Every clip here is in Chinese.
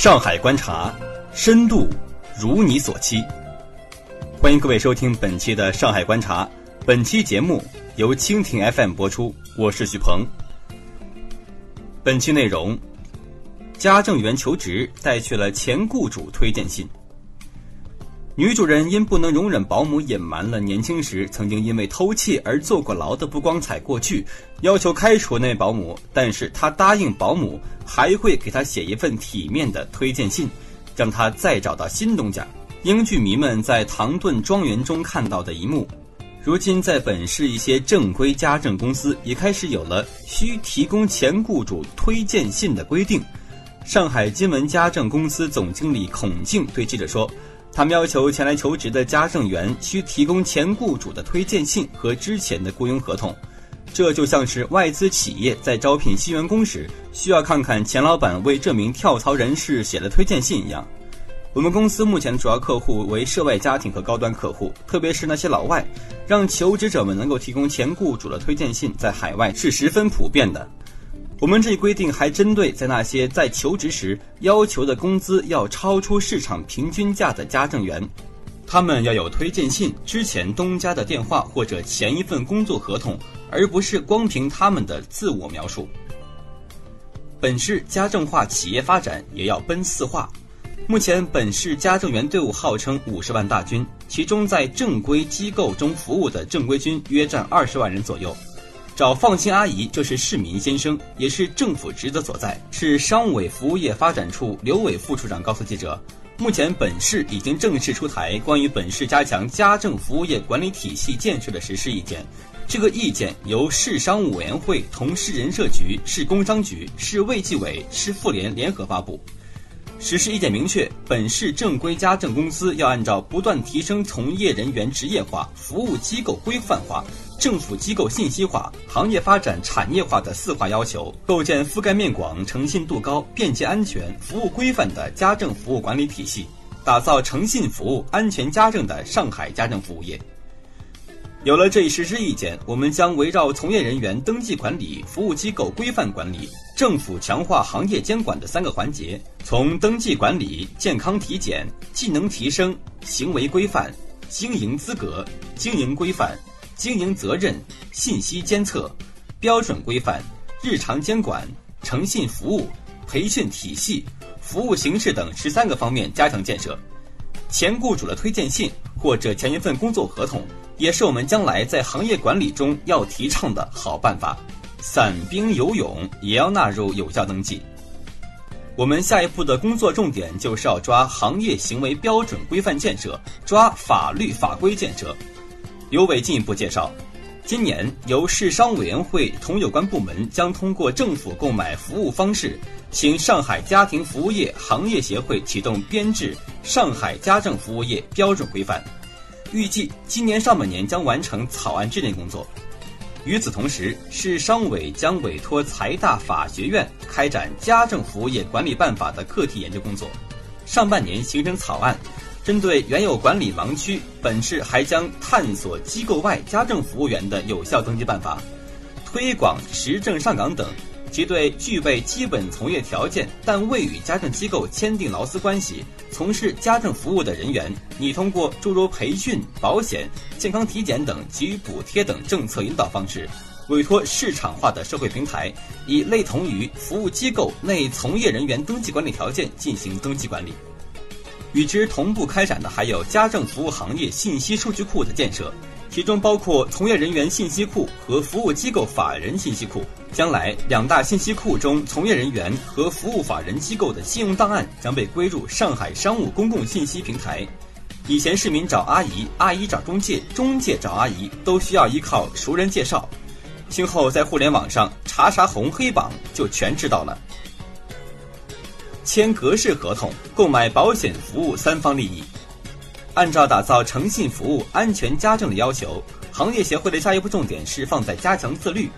上海观察，深度如你所期。欢迎各位收听本期的《上海观察》，本期节目由蜻蜓 FM 播出，我是徐鹏。本期内容：家政员求职带去了前雇主推荐信。女主人因不能容忍保姆隐瞒了年轻时曾经因为偷窃而坐过牢的不光彩过去，要求开除那位保姆。但是她答应保姆还会给她写一份体面的推荐信，让她再找到新东家。英剧迷们在《唐顿庄园》中看到的一幕，如今在本市一些正规家政公司也开始有了需提供前雇主推荐信的规定。上海金文家政公司总经理孔静对记者说。他们要求前来求职的家政员需提供前雇主的推荐信和之前的雇佣合同，这就像是外资企业在招聘新员工时需要看看前老板为这名跳槽人士写的推荐信一样。我们公司目前的主要客户为涉外家庭和高端客户，特别是那些老外，让求职者们能够提供前雇主的推荐信，在海外是十分普遍的。我们这一规定还针对在那些在求职时要求的工资要超出市场平均价的家政员，他们要有推荐信、之前东家的电话或者前一份工作合同，而不是光凭他们的自我描述。本市家政化企业发展也要奔四化。目前本市家政员队伍号称五十万大军，其中在正规机构中服务的正规军约占二十万人左右。找放心阿姨就是市民先生，也是政府职责所在。市商务委服务业发展处刘伟副处长告诉记者，目前本市已经正式出台关于本市加强家政服务业管理体系建设的实施意见。这个意见由市商务委员会同市人社局、市工商局、市卫计委、市妇联联合发布。实施意见明确，本市正规家政公司要按照不断提升从业人员职业化、服务机构规范化。政府机构信息化、行业发展产业化的四化要求，构建覆盖面广、诚信度高、便捷安全、服务规范的家政服务管理体系，打造诚信服务、安全家政的上海家政服务业。有了这一实施意见，我们将围绕从业人员登记管理、服务机构规范管理、政府强化行业监管的三个环节，从登记管理、健康体检、技能提升、行为规范、经营资格、经营规范。经营责任、信息监测、标准规范、日常监管、诚信服务、培训体系、服务形式等十三个方面加强建设。前雇主的推荐信或者前一份工作合同，也是我们将来在行业管理中要提倡的好办法。散兵游泳也要纳入有效登记。我们下一步的工作重点就是要抓行业行为标准规范建设，抓法律法规建设。刘伟进一步介绍，今年由市商委员会同有关部门将通过政府购买服务方式，请上海家庭服务业行业协会启动编制《上海家政服务业标准规范》，预计今年上半年将完成草案制定工作。与此同时，市商委将委托财大法学院开展《家政服务业管理办法》的课题研究工作，上半年形成草案。针对原有管理盲区，本市还将探索机构外家政服务员的有效登记办法，推广持证上岗等，即对具备基本从业条件但未与家政机构签订劳资关系、从事家政服务的人员，拟通过诸如培训、保险、健康体检等给予补贴等政策引导方式，委托市场化的社会平台，以类同于服务机构内从业人员登记管理条件进行登记管理。与之同步开展的还有家政服务行业信息数据库的建设，其中包括从业人员信息库和服务机构法人信息库。将来两大信息库中，从业人员和服务法人机构的信用档案将被归入上海商务公共信息平台。以前市民找阿姨，阿姨找中介，中介找阿姨，都需要依靠熟人介绍。今后在互联网上查查红黑榜，就全知道了。签格式合同、购买保险服务三方利益。按照打造诚信服务、安全家政的要求，行业协会的下一步重点是放在加强自律。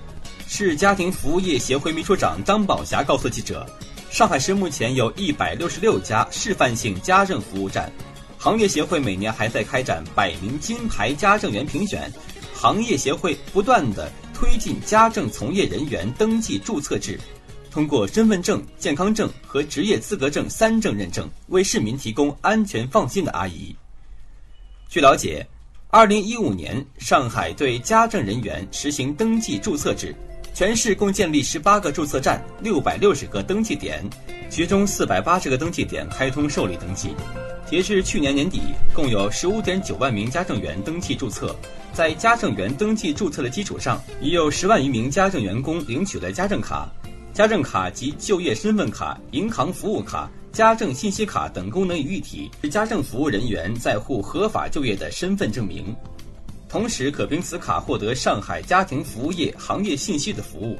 市家庭服务业协会秘书长张宝霞告诉记者，上海市目前有一百六十六家示范性家政服务站，行业协会每年还在开展百名金牌家政员评选。行业协会不断的推进家政从业人员登记注册制。通过身份证、健康证和职业资格证三证认证，为市民提供安全放心的阿姨。据了解，二零一五年上海对家政人员实行登记注册制，全市共建立十八个注册站、六百六十个登记点，其中四百八十个登记点开通受理登记。截至去年年底，共有十五点九万名家政员登记注册。在家政员登记注册的基础上，已有十万余名家政员工领取了家政卡。家政卡及就业身份卡、银行服务卡、家政信息卡等功能于一体，是家政服务人员在沪合法就业的身份证明。同时，可凭此卡获得上海家庭服务业行业信息的服务。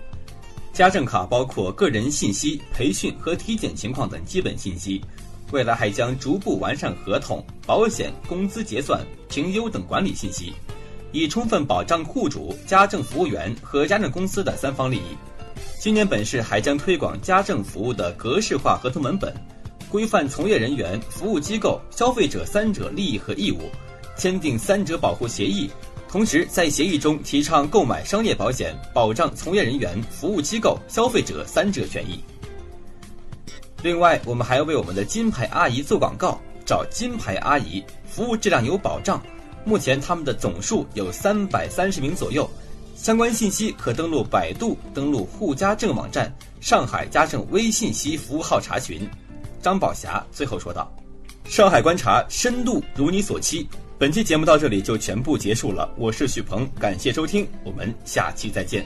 家政卡包括个人信息、培训和体检情况等基本信息。未来还将逐步完善合同、保险、工资结算、评优等管理信息，以充分保障户主、家政服务员和家政公司的三方利益。今年本市还将推广家政服务的格式化合同文本，规范从业人员、服务机构、消费者三者利益和义务，签订三者保护协议。同时，在协议中提倡购买商业保险，保障从业人员、服务机构、消费者三者权益。另外，我们还要为我们的金牌阿姨做广告，找金牌阿姨，服务质量有保障。目前他们的总数有三百三十名左右。相关信息可登录百度、登录沪家政网站、上海家政微信息服务号查询。张宝霞最后说道：“上海观察深度如你所期。”本期节目到这里就全部结束了，我是许鹏，感谢收听，我们下期再见。